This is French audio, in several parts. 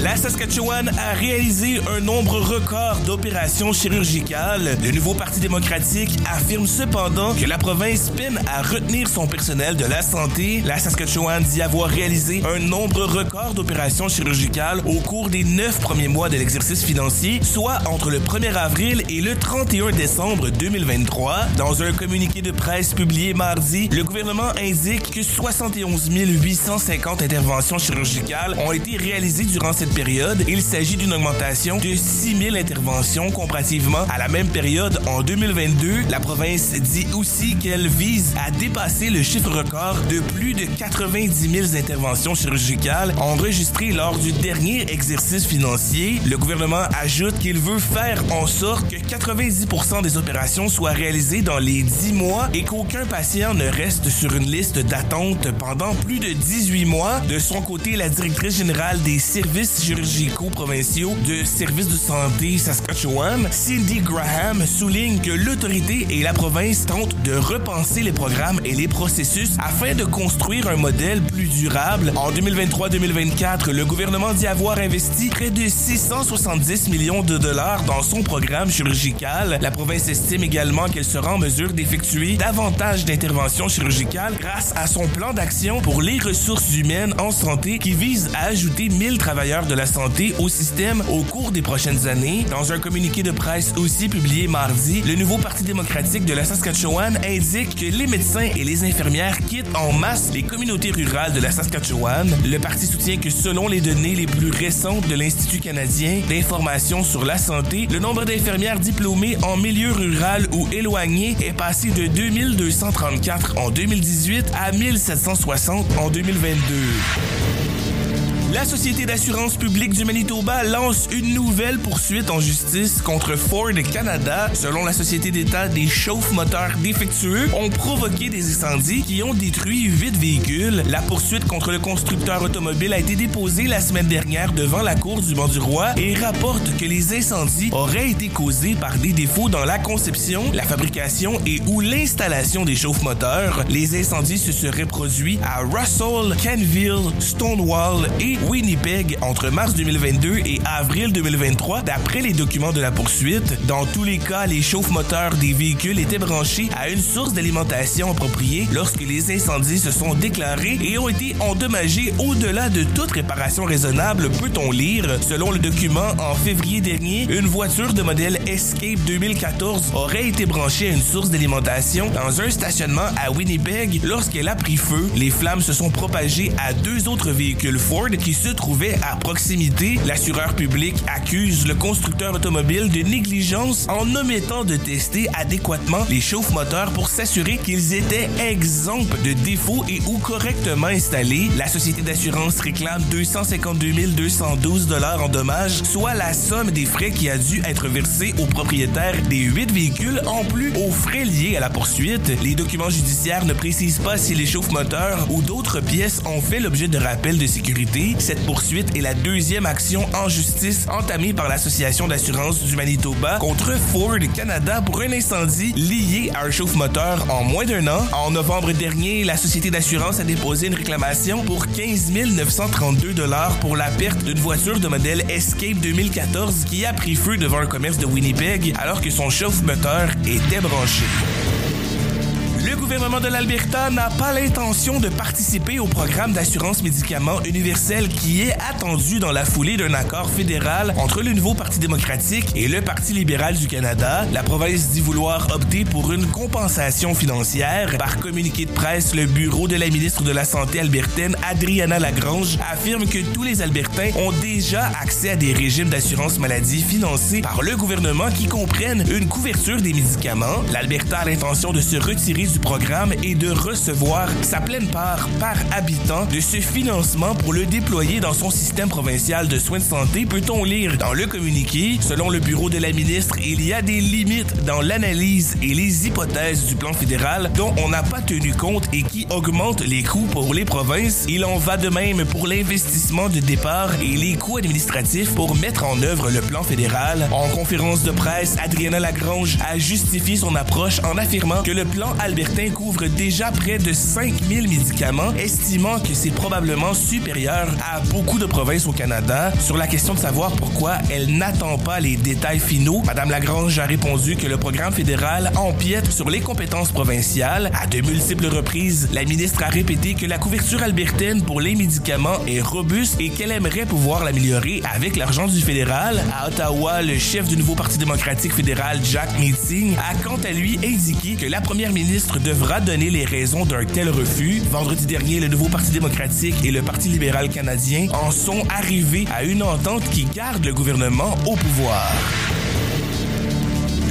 La Saskatchewan a réalisé un nombre record d'opérations chirurgicales. Le nouveau Parti démocratique affirme cependant que la province peine à retenir son personnel de la santé. La Saskatchewan dit avoir réalisé un nombre record d'opérations chirurgicales au cours des neuf premiers mois de l'exercice financier, soit entre le 1er avril et le 31 décembre 2023. Dans un communiqué de presse publié mardi, le gouvernement indique que 71 850 interventions chirurgicales ont été réalisées durant cette période, il s'agit d'une augmentation de 6 000 interventions comparativement à la même période en 2022. La province dit aussi qu'elle vise à dépasser le chiffre record de plus de 90 000 interventions chirurgicales enregistrées lors du dernier exercice financier. Le gouvernement ajoute qu'il veut faire en sorte que 90 des opérations soient réalisées dans les 10 mois et qu'aucun patient ne reste sur une liste d'attente pendant plus de 18 mois. De son côté, la directrice générale des services chirurgicaux provinciaux de services de santé Saskatchewan, Cindy Graham, souligne que l'autorité et la province tentent de repenser les programmes et les processus afin de construire un modèle plus durable. En 2023-2024, le gouvernement dit avoir investi près de 670 millions de dollars dans son programme chirurgical. La province estime également qu'elle sera en mesure d'effectuer davantage d'interventions chirurgicales grâce à son plan d'action pour les ressources humaines en santé qui vise à ajouter 1000 travailleurs de la santé au système au cours des prochaines années. Dans un communiqué de presse aussi publié mardi, le nouveau Parti démocratique de la Saskatchewan indique que les médecins et les infirmières quittent en masse les communautés rurales de la Saskatchewan. Le parti soutient que selon les données les plus récentes de l'Institut canadien d'information sur la santé, le nombre d'infirmières diplômées en milieu rural ou éloigné est passé de 2234 en 2018 à 1760 en 2022. La Société d'assurance publique du Manitoba lance une nouvelle poursuite en justice contre Ford Canada. Selon la Société d'État, des chauffe-moteurs défectueux ont provoqué des incendies qui ont détruit huit véhicules. La poursuite contre le constructeur automobile a été déposée la semaine dernière devant la Cour du Banc-du-Roi et rapporte que les incendies auraient été causés par des défauts dans la conception, la fabrication et ou l'installation des chauffe-moteurs. Les incendies se seraient produits à Russell, Canville, Stonewall et Winnipeg entre mars 2022 et avril 2023, d'après les documents de la poursuite. Dans tous les cas, les chauffe-moteurs des véhicules étaient branchés à une source d'alimentation appropriée lorsque les incendies se sont déclarés et ont été endommagés au-delà de toute réparation raisonnable, peut-on lire. Selon le document, en février dernier, une voiture de modèle Escape 2014 aurait été branchée à une source d'alimentation dans un stationnement à Winnipeg lorsqu'elle a pris feu. Les flammes se sont propagées à deux autres véhicules Ford qui se trouvait à proximité. L'assureur public accuse le constructeur automobile de négligence en omettant de tester adéquatement les chauffe-moteurs pour s'assurer qu'ils étaient exempts de défauts et ou correctement installés. La société d'assurance réclame 252 212 dollars en dommages, soit la somme des frais qui a dû être versés aux propriétaires des huit véhicules en plus aux frais liés à la poursuite. Les documents judiciaires ne précisent pas si les chauffe-moteurs ou d'autres pièces ont fait l'objet de rappels de sécurité. Cette poursuite est la deuxième action en justice entamée par l'Association d'assurance du Manitoba contre Ford Canada pour un incendie lié à un chauffe-moteur en moins d'un an. En novembre dernier, la société d'assurance a déposé une réclamation pour 15 932 dollars pour la perte d'une voiture de modèle Escape 2014 qui a pris feu devant un commerce de Winnipeg alors que son chauffe-moteur était branché. Gouvernement de l'Alberta n'a pas l'intention de participer au programme d'assurance médicaments universel qui est attendu dans la foulée d'un accord fédéral entre le nouveau Parti démocratique et le Parti libéral du Canada. La province dit vouloir opter pour une compensation financière. Par communiqué de presse, le bureau de la ministre de la Santé albertaine, Adriana Lagrange, affirme que tous les Albertains ont déjà accès à des régimes d'assurance maladie financés par le gouvernement qui comprennent une couverture des médicaments. L'Alberta a l'intention de se retirer du programme est de recevoir sa pleine part par habitant de ce financement pour le déployer dans son système provincial de soins de santé, peut-on lire dans le communiqué. Selon le bureau de la ministre, il y a des limites dans l'analyse et les hypothèses du plan fédéral dont on n'a pas tenu compte et qui augmentent les coûts pour les provinces. Il en va de même pour l'investissement de départ et les coûts administratifs pour mettre en œuvre le plan fédéral. En conférence de presse, Adriana Lagrange a justifié son approche en affirmant que le plan couvre déjà près de 5000 médicaments, estimant que c'est probablement supérieur à beaucoup de provinces au Canada. Sur la question de savoir pourquoi elle n'attend pas les détails finaux, Madame Lagrange a répondu que le programme fédéral empiète sur les compétences provinciales. À de multiples reprises, la ministre a répété que la couverture albertaine pour les médicaments est robuste et qu'elle aimerait pouvoir l'améliorer avec l'argent du fédéral. À Ottawa, le chef du nouveau Parti démocratique fédéral, Jack Meeting, a quant à lui indiqué que la première ministre devra donner les raisons d'un tel refus. Vendredi dernier, le nouveau Parti démocratique et le Parti libéral canadien en sont arrivés à une entente qui garde le gouvernement au pouvoir.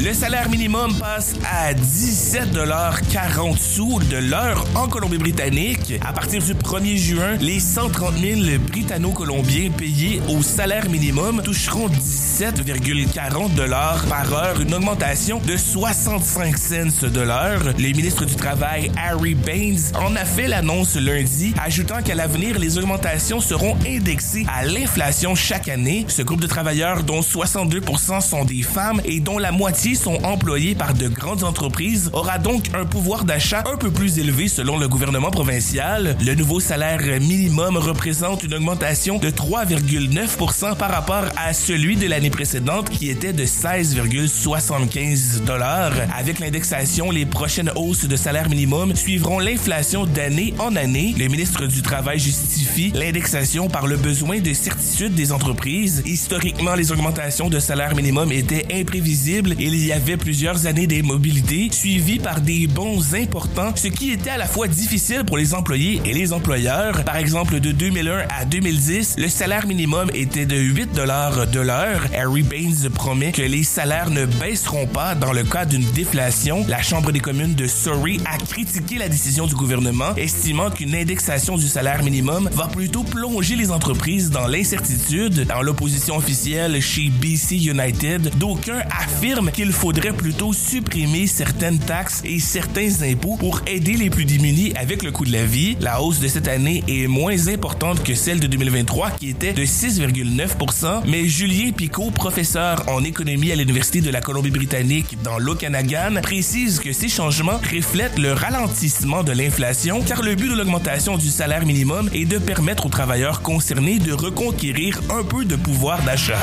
Le salaire minimum passe à 17,40 sous de l'heure en Colombie-Britannique. À partir du 1er juin, les 130 000 Britanno-Colombiens payés au salaire minimum toucheront 17,40 dollars par heure, une augmentation de 65 cents de l'heure. Le ministre du Travail, Harry Baines, en a fait l'annonce lundi, ajoutant qu'à l'avenir, les augmentations seront indexées à l'inflation chaque année. Ce groupe de travailleurs, dont 62% sont des femmes et dont la moitié sont employés par de grandes entreprises aura donc un pouvoir d'achat un peu plus élevé selon le gouvernement provincial. Le nouveau salaire minimum représente une augmentation de 3,9% par rapport à celui de l'année précédente qui était de 16,75 dollars. Avec l'indexation, les prochaines hausses de salaire minimum suivront l'inflation d'année en année. Le ministre du Travail justifie l'indexation par le besoin de certitude des entreprises. Historiquement, les augmentations de salaire minimum étaient imprévisibles et il y avait plusieurs années d'immobilité suivies par des bons importants, ce qui était à la fois difficile pour les employés et les employeurs. Par exemple, de 2001 à 2010, le salaire minimum était de 8 dollars de l'heure. Harry Baines promet que les salaires ne baisseront pas dans le cas d'une déflation. La Chambre des communes de Surrey a critiqué la décision du gouvernement, estimant qu'une indexation du salaire minimum va plutôt plonger les entreprises dans l'incertitude. Dans l'opposition officielle chez BC United, d'aucuns affirment qu'il il faudrait plutôt supprimer certaines taxes et certains impôts pour aider les plus démunis avec le coût de la vie. La hausse de cette année est moins importante que celle de 2023 qui était de 6,9 mais Julien Picot, professeur en économie à l'Université de la Colombie-Britannique dans l'Okanagan, précise que ces changements reflètent le ralentissement de l'inflation car le but de l'augmentation du salaire minimum est de permettre aux travailleurs concernés de reconquérir un peu de pouvoir d'achat.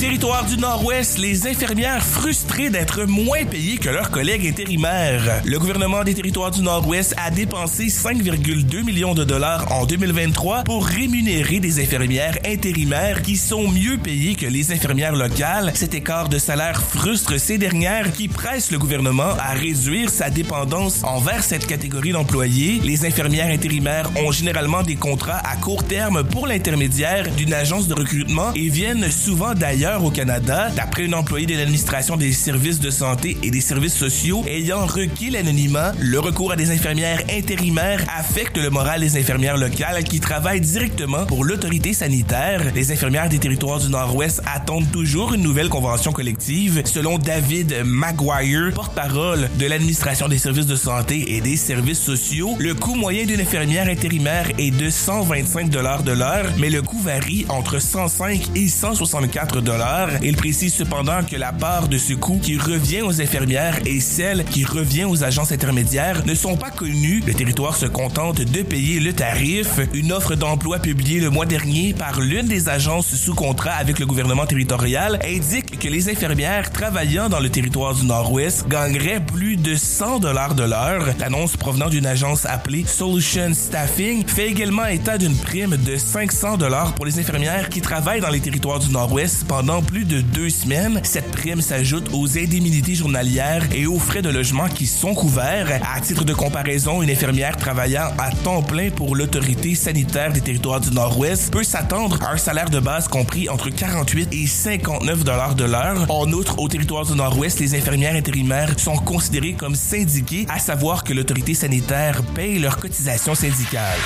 Territoire du Nord-Ouest, les infirmières frustrées d'être moins payées que leurs collègues intérimaires. Le gouvernement des Territoires du Nord-Ouest a dépensé 5,2 millions de dollars en 2023 pour rémunérer des infirmières intérimaires qui sont mieux payées que les infirmières locales. Cet écart de salaire frustre ces dernières qui pressent le gouvernement à réduire sa dépendance envers cette catégorie d'employés. Les infirmières intérimaires ont généralement des contrats à court terme pour l'intermédiaire d'une agence de recrutement et viennent souvent d'ailleurs au Canada, d'après une employée de l'administration des services de santé et des services sociaux ayant requis l'anonymat, le recours à des infirmières intérimaires affecte le moral des infirmières locales qui travaillent directement pour l'autorité sanitaire. Les infirmières des territoires du Nord-Ouest attendent toujours une nouvelle convention collective. Selon David Maguire, porte-parole de l'administration des services de santé et des services sociaux, le coût moyen d'une infirmière intérimaire est de 125 dollars de l'heure, mais le coût varie entre 105 et 164 il précise cependant que la part de ce coût qui revient aux infirmières et celle qui revient aux agences intermédiaires ne sont pas connues. Le territoire se contente de payer le tarif. Une offre d'emploi publiée le mois dernier par l'une des agences sous contrat avec le gouvernement territorial indique que les infirmières travaillant dans le territoire du Nord-Ouest gagneraient plus de 100 dollars de l'heure. L'annonce provenant d'une agence appelée Solution Staffing fait également état d'une prime de 500 dollars pour les infirmières qui travaillent dans les territoires du Nord-Ouest pendant pendant plus de deux semaines. Cette prime s'ajoute aux indemnités journalières et aux frais de logement qui sont couverts. À titre de comparaison, une infirmière travaillant à temps plein pour l'autorité sanitaire des territoires du Nord-Ouest peut s'attendre à un salaire de base compris entre 48 et 59 dollars de l'heure. En outre, au territoire du Nord-Ouest, les infirmières intérimaires sont considérées comme syndiquées, à savoir que l'autorité sanitaire paye leurs cotisations syndicales.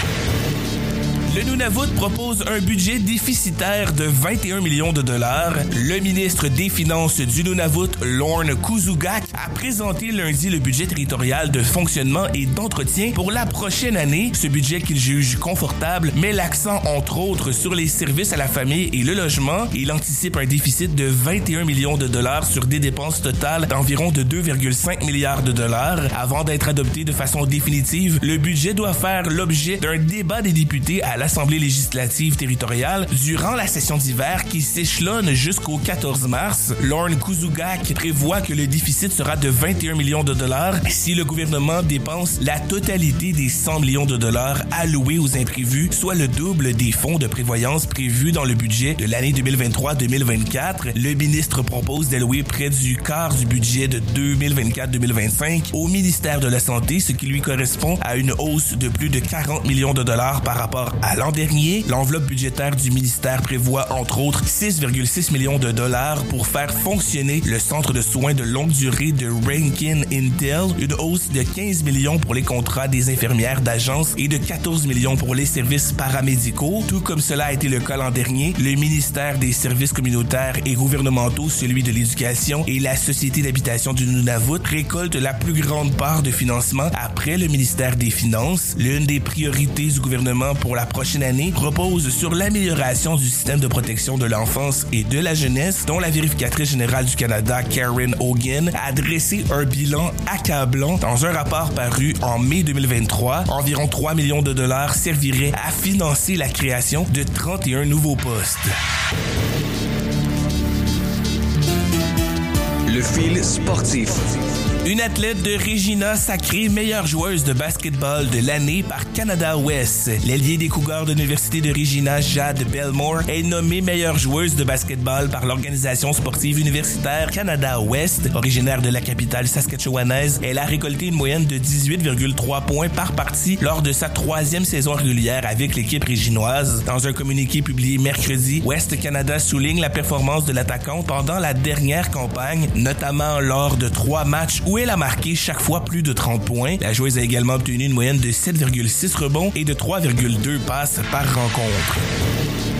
Le Nunavut propose un budget déficitaire de 21 millions de dollars. Le ministre des Finances du Nunavut, Lorne Kuzugak, a présenté lundi le budget territorial de fonctionnement et d'entretien pour la prochaine année. Ce budget qu'il juge confortable met l'accent entre autres sur les services à la famille et le logement. Il anticipe un déficit de 21 millions de dollars sur des dépenses totales d'environ de 2,5 milliards de dollars. Avant d'être adopté de façon définitive, le budget doit faire l'objet d'un débat des députés à l'Assemblée législative territoriale durant la session d'hiver qui s'échelonne jusqu'au 14 mars. Lorne Kuzugak prévoit que le déficit sera de 21 millions de dollars si le gouvernement dépense la totalité des 100 millions de dollars alloués aux imprévus, soit le double des fonds de prévoyance prévus dans le budget de l'année 2023-2024. Le ministre propose d'allouer près du quart du budget de 2024-2025 au ministère de la Santé, ce qui lui correspond à une hausse de plus de 40 millions de dollars par rapport à l'an dernier. L'enveloppe budgétaire du ministère prévoit entre autres 6,6 millions de dollars pour faire fonctionner le centre de soins de longue durée de Rankin Intel, une hausse de 15 millions pour les contrats des infirmières d'agence et de 14 millions pour les services paramédicaux. Tout comme cela a été le cas l'an dernier, le ministère des services communautaires et gouvernementaux, celui de l'éducation et la société d'habitation du Nunavut récoltent la plus grande part de financement après le ministère des Finances. L'une des priorités du gouvernement pour la prochaine année repose sur l'amélioration du système de protection de l'enfance et de la jeunesse, dont la vérificatrice générale du Canada, Karen Hogan, a dressé un bilan accablant dans un rapport paru en mai 2023. Environ 3 millions de dollars serviraient à financer la création de 31 nouveaux postes. Le fil sportif. Une athlète de Regina sacrée meilleure joueuse de basketball de l'année par Canada West. L'ailier des Cougars de l'Université de Regina, Jade Belmore, est nommée meilleure joueuse de basketball par l'organisation sportive universitaire Canada West. Originaire de la capitale saskatchewanaise, elle a récolté une moyenne de 18,3 points par partie lors de sa troisième saison régulière avec l'équipe réginoise. Dans un communiqué publié mercredi, West Canada souligne la performance de l'attaquante pendant la dernière campagne, notamment lors de trois matchs où elle a marqué chaque fois plus de 30 points. La joueuse a également obtenu une moyenne de 7,6 rebonds et de 3,2 passes par rencontre.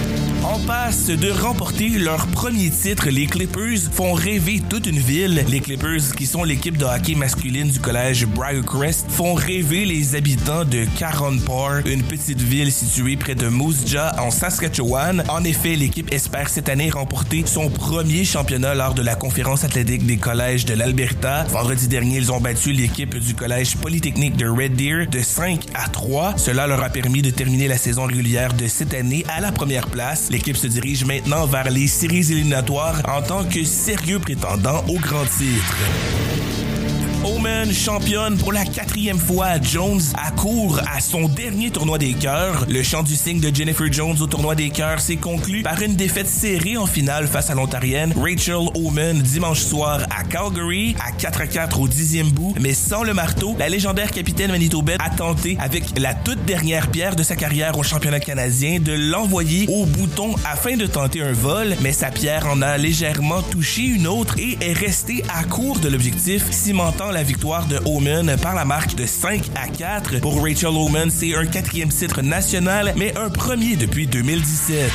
En passe de remporter leur premier titre, les Clippers font rêver toute une ville. Les Clippers, qui sont l'équipe de hockey masculine du collège Briarcrest, font rêver les habitants de Caron une petite ville située près de Moose Jaw en Saskatchewan. En effet, l'équipe espère cette année remporter son premier championnat lors de la conférence athlétique des collèges de l'Alberta. Vendredi dernier, ils ont battu l'équipe du collège polytechnique de Red Deer de 5 à 3. Cela leur a permis de terminer la saison régulière de cette année à la première place. L'équipe se dirige maintenant vers les séries éliminatoires en tant que sérieux prétendant au grand titre. Omen championne pour la quatrième fois. Jones accourt à son dernier tournoi des cœurs. Le chant du signe de Jennifer Jones au tournoi des cœurs s'est conclu par une défaite serrée en finale face à l'Ontarienne Rachel Omen dimanche soir à Calgary à 4 à 4 au dixième bout. Mais sans le marteau, la légendaire capitaine Manitobaine a tenté avec la toute dernière pierre de sa carrière au championnat canadien de l'envoyer au bouton afin de tenter un vol. Mais sa pierre en a légèrement touché une autre et est restée à court de l'objectif, cimentant la victoire de Omen par la marque de 5 à 4. Pour Rachel Omen, c'est un quatrième titre national, mais un premier depuis 2017.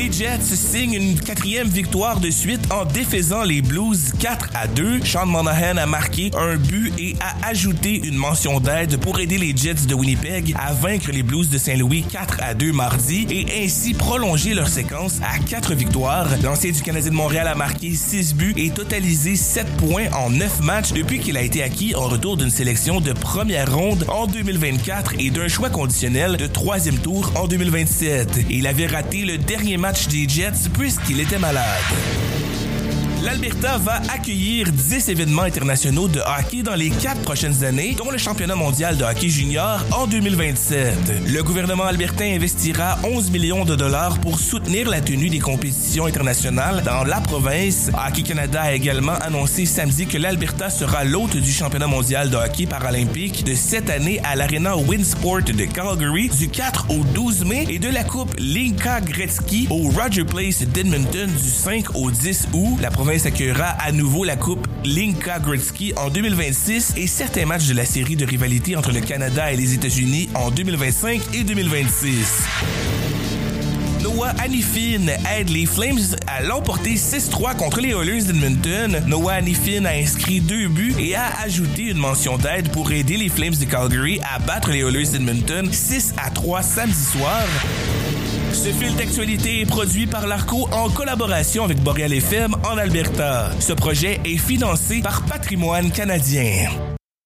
Les Jets signent une quatrième victoire de suite en défaisant les Blues 4 à 2. Sean Monahan a marqué un but et a ajouté une mention d'aide pour aider les Jets de Winnipeg à vaincre les Blues de Saint-Louis 4 à 2 mardi et ainsi prolonger leur séquence à 4 victoires. L'ancien du Canadien de Montréal a marqué 6 buts et totalisé 7 points en 9 matchs depuis qu'il a été acquis en retour d'une sélection de première ronde en 2024 et d'un choix conditionnel de troisième tour en 2027. Il avait raté le dernier match des Jets puisqu'il était malade. L'Alberta va accueillir 10 événements internationaux de hockey dans les quatre prochaines années, dont le championnat mondial de hockey junior en 2027. Le gouvernement albertain investira 11 millions de dollars pour soutenir la tenue des compétitions internationales dans la province. Hockey Canada a également annoncé samedi que l'Alberta sera l'hôte du championnat mondial de hockey paralympique de cette année à l'Arena Winsport de Calgary du 4 au 12 mai et de la Coupe Linka Gretzky au Roger Place d'Edmonton du 5 au 10 août. La province accueillera à nouveau la Coupe Linka Gretzky en 2026 et certains matchs de la série de rivalité entre le Canada et les États-Unis en 2025 et 2026. Noah Hanifin aide les Flames à l'emporter 6-3 contre les Oilers d'Edmonton. Noah Hanifin a inscrit deux buts et a ajouté une mention d'aide pour aider les Flames de Calgary à battre les Oilers d'Edmonton 6 à 3 samedi soir. Ce fil d'actualité est produit par l'ARCO en collaboration avec Boreal FM en Alberta. Ce projet est financé par Patrimoine canadien.